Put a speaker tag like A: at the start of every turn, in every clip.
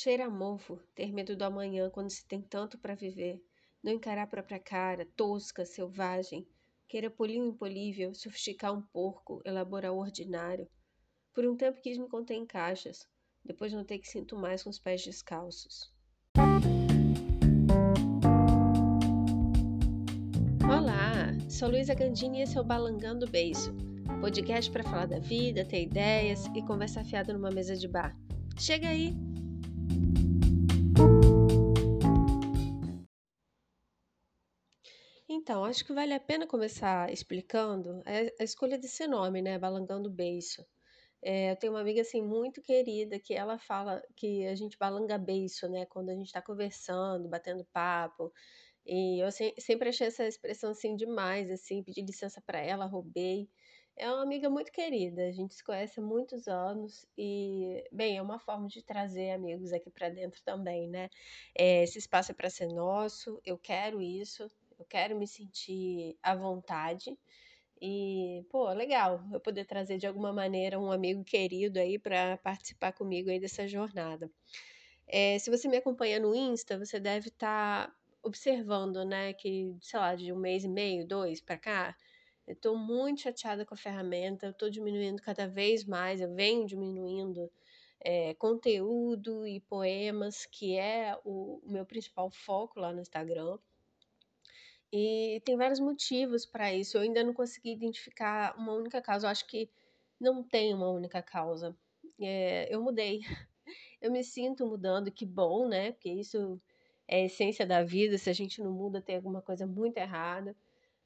A: Cheira mofo, ter medo do amanhã quando se tem tanto para viver, não encarar a própria cara, tosca, selvagem, queira polir o impolível, sofisticar um porco, elaborar o ordinário. Por um tempo quis me conter em caixas, depois notei que sinto mais com os pés descalços. Olá, sou Luísa Gandini e esse é o Balangando Beiço, podcast para falar da vida, ter ideias e conversar fiada numa mesa de bar. Chega aí! Então, acho que vale a pena começar explicando a, escolha desse nome, né? Balangando Beiço. É, eu tenho uma amiga assim muito querida que ela fala que a gente balanga beiço, né? Quando a gente está conversando, batendo papo. E eu se, sempre achei essa expressão assim demais, assim, pedi licença para ela, roubei. É uma amiga muito querida, a gente se conhece há muitos anos e, bem, é uma forma de trazer amigos aqui para dentro também, né? É, esse espaço é para ser nosso, eu quero isso, eu quero me sentir à vontade. E, pô, legal eu poder trazer de alguma maneira um amigo querido aí para participar comigo aí dessa jornada. É, se você me acompanha no Insta, você deve estar tá observando, né, que, sei lá, de um mês e meio, dois para cá, eu estou muito chateada com a ferramenta, eu estou diminuindo cada vez mais, eu venho diminuindo é, conteúdo e poemas, que é o, o meu principal foco lá no Instagram. E tem vários motivos para isso. Eu ainda não consegui identificar uma única causa. Eu acho que não tem uma única causa. É, eu mudei. Eu me sinto mudando, que bom, né? Porque isso é a essência da vida. Se a gente não muda, tem alguma coisa muito errada.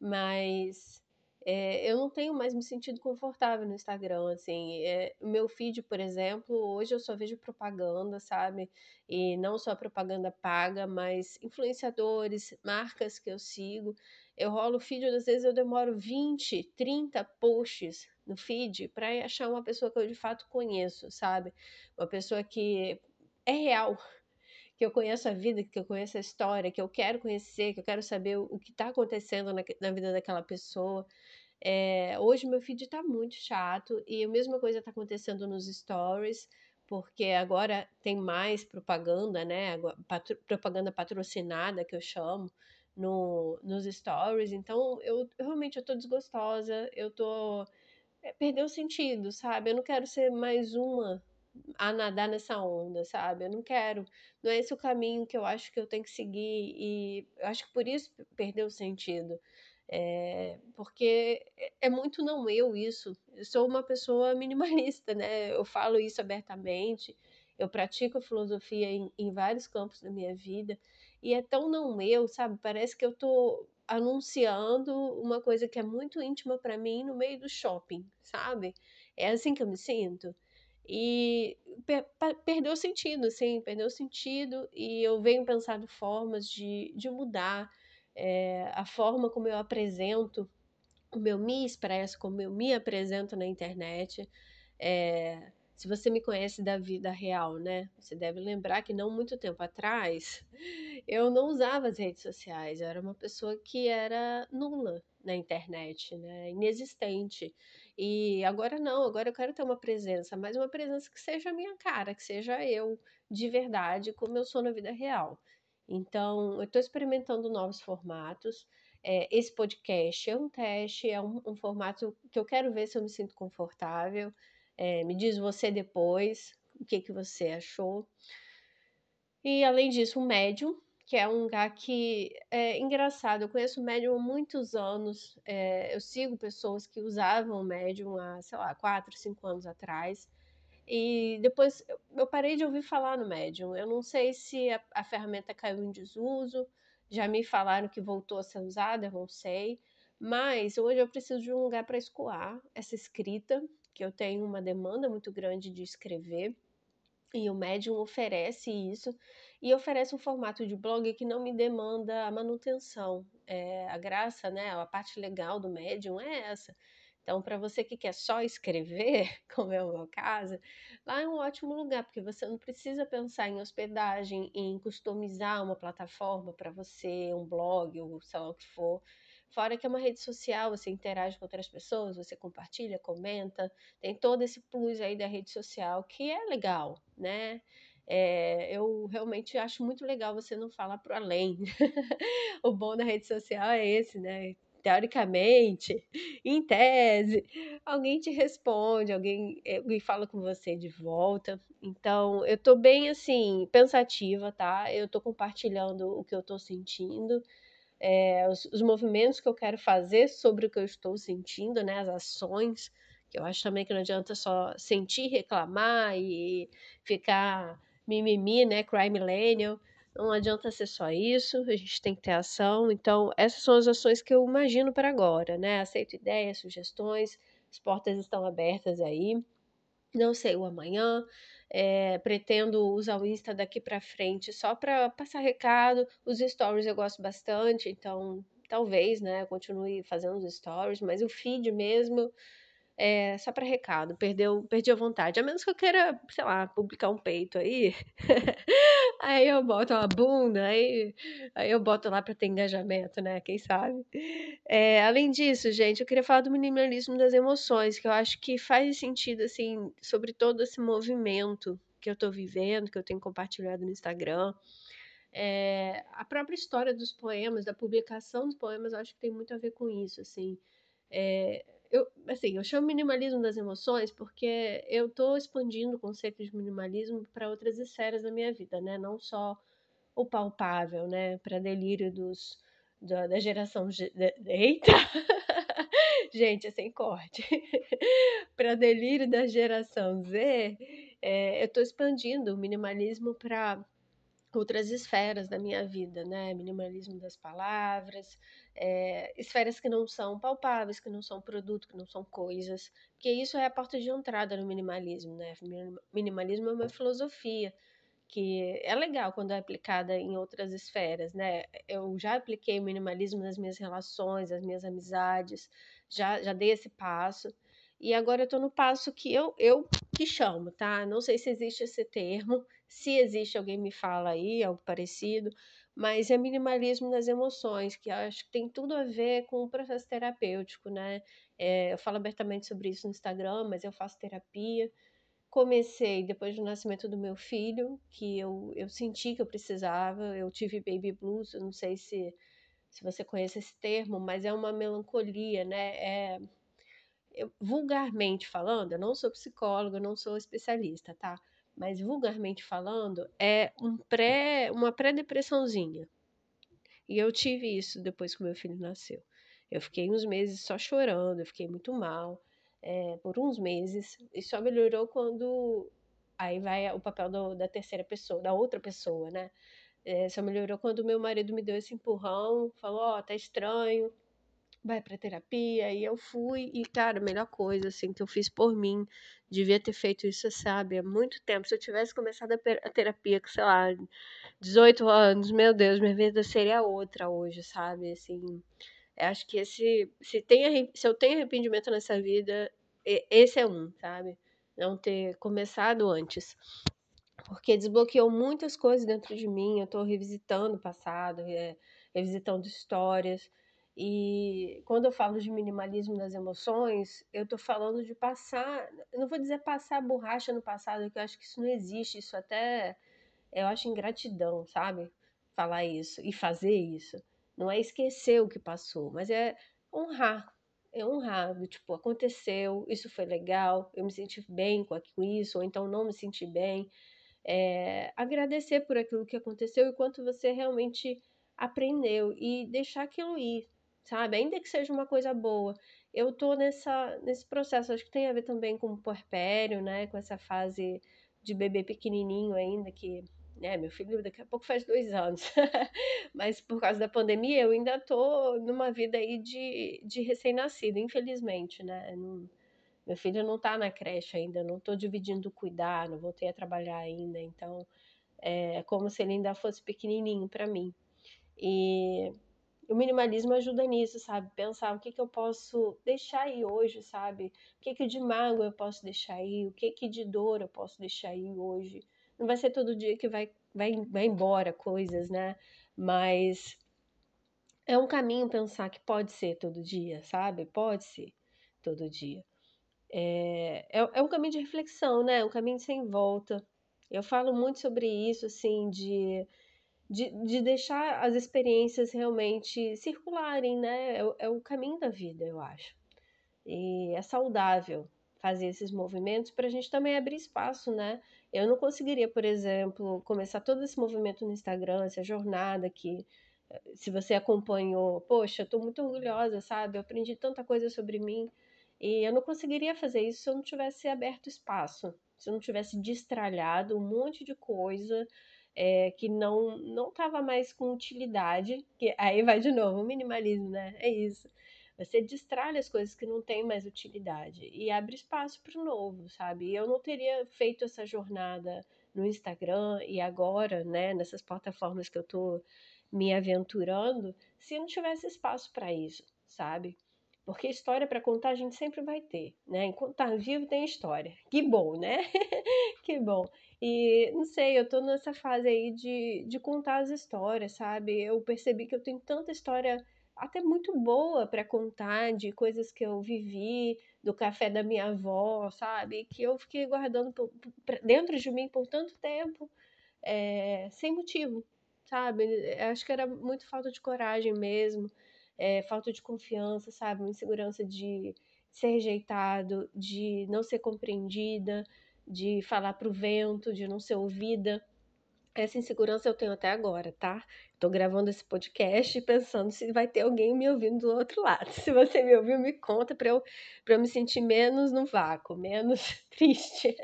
A: Mas é, eu não tenho mais me sentido confortável no Instagram, assim, é, meu feed, por exemplo, hoje eu só vejo propaganda, sabe, e não só propaganda paga, mas influenciadores, marcas que eu sigo, eu rolo o feed, às vezes eu demoro 20, 30 posts no feed para achar uma pessoa que eu de fato conheço, sabe, uma pessoa que é real, que eu conheço a vida, que eu conheço a história, que eu quero conhecer, que eu quero saber o que está acontecendo na, na, vida daquela pessoa. É, hoje meu feed está muito chato e a mesma coisa está acontecendo nos stories, porque agora tem mais propaganda, né? Patro, propaganda patrocinada que eu chamo no, nos stories. Então eu, realmente eu tô desgostosa, eu tô é, perdeu o sentido, sabe? Eu não quero ser mais uma a nadar nessa onda, sabe? Eu não quero, não é esse o caminho que eu acho que eu tenho que seguir e eu acho que por isso perdeu o sentido. É, porque é, muito não eu isso. Eu sou uma pessoa minimalista, né? Eu falo isso abertamente. Eu pratico filosofia em, em vários campos da minha vida e é tão não eu, sabe? Parece que eu tô anunciando uma coisa que é muito íntima para mim no meio do shopping, sabe? É assim que eu me sinto. E per perdeu sentido, assim, perdeu sentido e eu venho pensando formas de, de mudar, é, a forma como eu apresento, como eu me expresso, como eu me apresento na internet. É, se você me conhece da vida real, né? Você deve lembrar que não muito tempo atrás eu não usava as redes sociais. Eu era uma pessoa que era nula na internet, né? Inexistente. E agora não, agora eu quero ter uma presença, mas uma presença que seja a minha cara, que seja eu de verdade, como eu sou na vida real. Então, eu estou experimentando novos formatos. É, esse podcast é um teste, é um, um, formato que eu quero ver se eu me sinto confortável. É, me diz você depois o que, que você achou. E além disso, um médium, que é um lugar que é engraçado. Eu conheço o médium há muitos anos. É, eu sigo pessoas que usavam o médium há, sei lá, quatro, cinco anos atrás. E depois eu parei de ouvir falar no Medium. Eu não sei se a, a ferramenta caiu em desuso, já me falaram que voltou a ser usada, eu não sei. Mas hoje eu preciso de um lugar para escoar essa escrita, que eu tenho uma demanda muito grande de escrever. E o Medium oferece isso, e oferece um formato de blog que não me demanda a manutenção. É, a graça, né, a parte legal do Medium é essa então, para você que quer só escrever, como é o meu caso, lá é um ótimo lugar, porque você não precisa pensar em hospedagem, em customizar uma plataforma para você, um blog ou sei lá o que for. Fora que é uma rede social, você interage com outras pessoas, você compartilha, comenta, tem todo esse plus aí da rede social que é legal, né? É, eu realmente acho muito legal você não falar para além. o bom da rede social é esse, né? Teoricamente, em tese, alguém te responde, alguém, eh, alguém fala com você de volta. Então, eu tô bem assim, pensativa, tá? Eu tô compartilhando o que eu tô sentindo é, os, os, movimentos que eu quero fazer sobre o que eu estou sentindo, né, as ações, que eu acho também que não adianta só sentir, reclamar e ficar mimimi, né, cry millennial, não adianta ser só isso, a gente tem que ter ação, então essas são as ações que eu imagino para agora, né, aceito ideias, sugestões, as portas estão abertas aí, não sei o amanhã, é, pretendo usar o Insta daqui para frente só para passar recado. Os stories eu gosto bastante, então talvez, né, continue fazendo os stories, mas o feed mesmo é só para recado, perdeu, perdi a vontade. A menos que eu queira, sei lá, publicar um peito aí. aí eu boto uma bunda, aí, aí eu boto lá para ter engajamento, né? Quem sabe? É, além disso, gente, eu queria falar do minimalismo das emoções, que eu acho que faz sentido, assim, sobre todo esse movimento que eu tô vivendo, que eu tenho compartilhado no Instagram. É, a própria história dos poemas, da publicação dos poemas, eu acho que tem muito a ver com isso, assim. É, eu, assim, eu chamo minimalismo das emoções porque eu estou expandindo o conceito de minimalismo para outras esferas da minha vida, né? Não só o palpável, né? Para delírio dos, da, da geração. De, eita! Gente, é sem corte. para delírio da geração Z, é, eu estou expandindo o minimalismo para outras esferas da minha vida, né? Minimalismo das palavras, é, esferas que não são palpáveis, que não são produto, que não são coisas, porque isso é a porta de entrada no minimalismo, né? Minimalismo é uma filosofia que é legal quando é aplicada em outras esferas, né? Eu já apliquei o minimalismo nas minhas relações, nas minhas amizades, já, já dei esse passo. E agora eu estou no passo que eu, eu que chamo, tá? Não sei se existe esse termo, se existe, alguém me fala aí, algo parecido, mas é minimalismo das emoções, que acho que tem tudo a ver com o processo terapêutico, né? É, eu falo abertamente sobre isso no Instagram, mas eu faço terapia. Comecei depois do nascimento do meu filho, que eu, eu senti que eu precisava, eu tive baby blues, eu não sei se, se você conhece esse termo, mas é uma melancolia, né? É, vulgarmente falando, eu não sou psicóloga, eu não sou especialista, tá? mas vulgarmente falando, é um pré, uma pré-depressãozinha. E eu tive isso depois que meu filho nasceu. Eu fiquei uns meses só chorando, eu fiquei muito mal é, por uns meses, e só melhorou quando. Aí vai o papel do, da terceira pessoa, da outra pessoa, né? É, só melhorou quando meu marido me deu esse empurrão, falou: Ó, oh, tá estranho, vai pra terapia. E eu fui, e cara, a melhor coisa, assim, que eu fiz por mim, devia ter feito isso, sabe, há muito tempo. Se eu tivesse começado a terapia com, sei lá, 18 anos, meu Deus, minha vida seria outra hoje, sabe, assim. Acho que esse, se, tem, se eu tenho arrependimento nessa vida, esse é um, sabe? Não ter começado antes porque desbloqueou muitas coisas dentro de mim. Eu estou revisitando o passado, revisitando histórias. E quando eu falo de minimalismo das emoções, eu estou falando de passar, não vou dizer passar borracha no passado, porque eu acho que isso não existe, isso até eu acho ingratidão, sabe? Falar isso e fazer isso. Não é esquecer o que passou, mas é honrar. É honrar, tipo, aconteceu, isso foi legal, eu me senti bem com isso, ou então não me senti bem. É, agradecer por aquilo que aconteceu e quanto você realmente aprendeu e deixar aquilo ir, sabe? Ainda que seja uma coisa boa. Eu tô nessa, nesse processo, acho que tem a ver também com o puerpério, né? Com essa fase de bebê pequenininho ainda, que, né? Meu filho daqui a pouco faz dois anos. Mas por causa da pandemia, eu ainda tô numa vida aí de, de recém-nascido, infelizmente, né? Não, meu filho não tá na creche ainda, não tô dividindo cuidar, não voltei a trabalhar ainda, então é como se ele ainda fosse pequenininho para mim. E o minimalismo ajuda nisso, sabe? Pensar o que, que eu posso deixar aí hoje, sabe? O que, que de mágoa eu posso deixar aí, o que, que de dor eu posso deixar aí hoje. Não vai ser todo dia que vai, vai, vai embora coisas, né? Mas é um caminho pensar que pode ser todo dia, sabe? Pode ser todo dia. É, é, é um caminho de reflexão, né? Um caminho sem volta. Eu falo muito sobre isso, assim, de, de, de deixar as experiências realmente circularem, né? É, é o caminho da vida, eu acho. E é saudável fazer esses movimentos para a gente também abrir espaço, né? Eu não conseguiria, por exemplo, começar todo esse movimento no Instagram, essa jornada que, eh, se você acompanhou, poxa, estou muito orgulhosa, sabe? Eu aprendi tanta coisa sobre mim e eu não conseguiria fazer isso se eu não tivesse aberto espaço, se eu não tivesse destralhado um monte de coisa é, que não não estava mais com utilidade, que aí vai de novo o minimalismo, né? É isso. Você destralha as coisas que não têm mais utilidade e abre espaço para o novo, sabe? Eu não teria feito essa jornada no Instagram e agora, né, nessas plataformas que eu estou me aventurando, se não tivesse espaço para isso, sabe? Porque história para contar a gente sempre vai ter, né? Enquanto tá vivo tem história. Que bom, né? que bom. E não sei, eu tô nessa fase aí de, de contar as histórias, sabe? Eu percebi que eu tenho tanta história até muito boa para contar de coisas que eu vivi, do café da minha avó, sabe? Que eu fiquei guardando por, por, dentro de mim por tanto tempo, é, sem motivo, sabe? Acho que era muito falta de coragem mesmo, é, falta de confiança, sabe? Uma insegurança de ser rejeitado, de não ser compreendida, de falar para o vento, de não ser ouvida. Essa insegurança eu tenho até agora, tá? Tô gravando esse podcast pensando se vai ter alguém me ouvindo do outro lado. Se você me ouviu, me conta para eu, pra eu me sentir menos no vácuo, menos triste.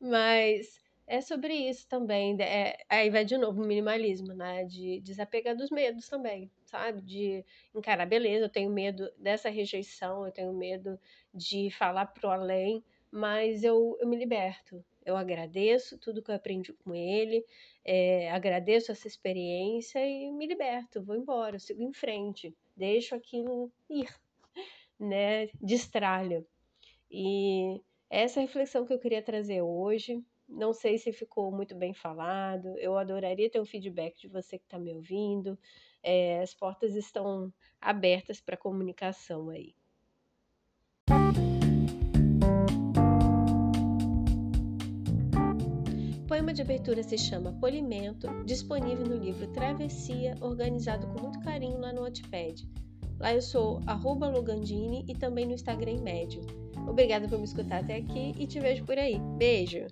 A: Mas é sobre isso também. É, aí vai de novo o minimalismo, né? De desapegar dos medos também, sabe? De encarar, beleza, eu tenho medo dessa rejeição, eu tenho medo de falar pro além, mas eu, eu me liberto eu agradeço tudo que eu aprendi com ele, é, agradeço essa experiência e me liberto, vou embora, sigo em frente, deixo aquilo ir, né? Destralho. E essa reflexão que eu queria trazer hoje. Não sei se ficou muito bem falado. Eu adoraria ter um feedback de você que está me ouvindo. É, as portas estão abertas para comunicação aí. poema de abertura se chama Polimento, disponível no livro Travessia, organizado com muito carinho lá no Wattpad. Lá eu sou arroba Lugandini e também no Instagram Médio. Obrigada por me escutar até aqui e te vejo por aí. Beijo!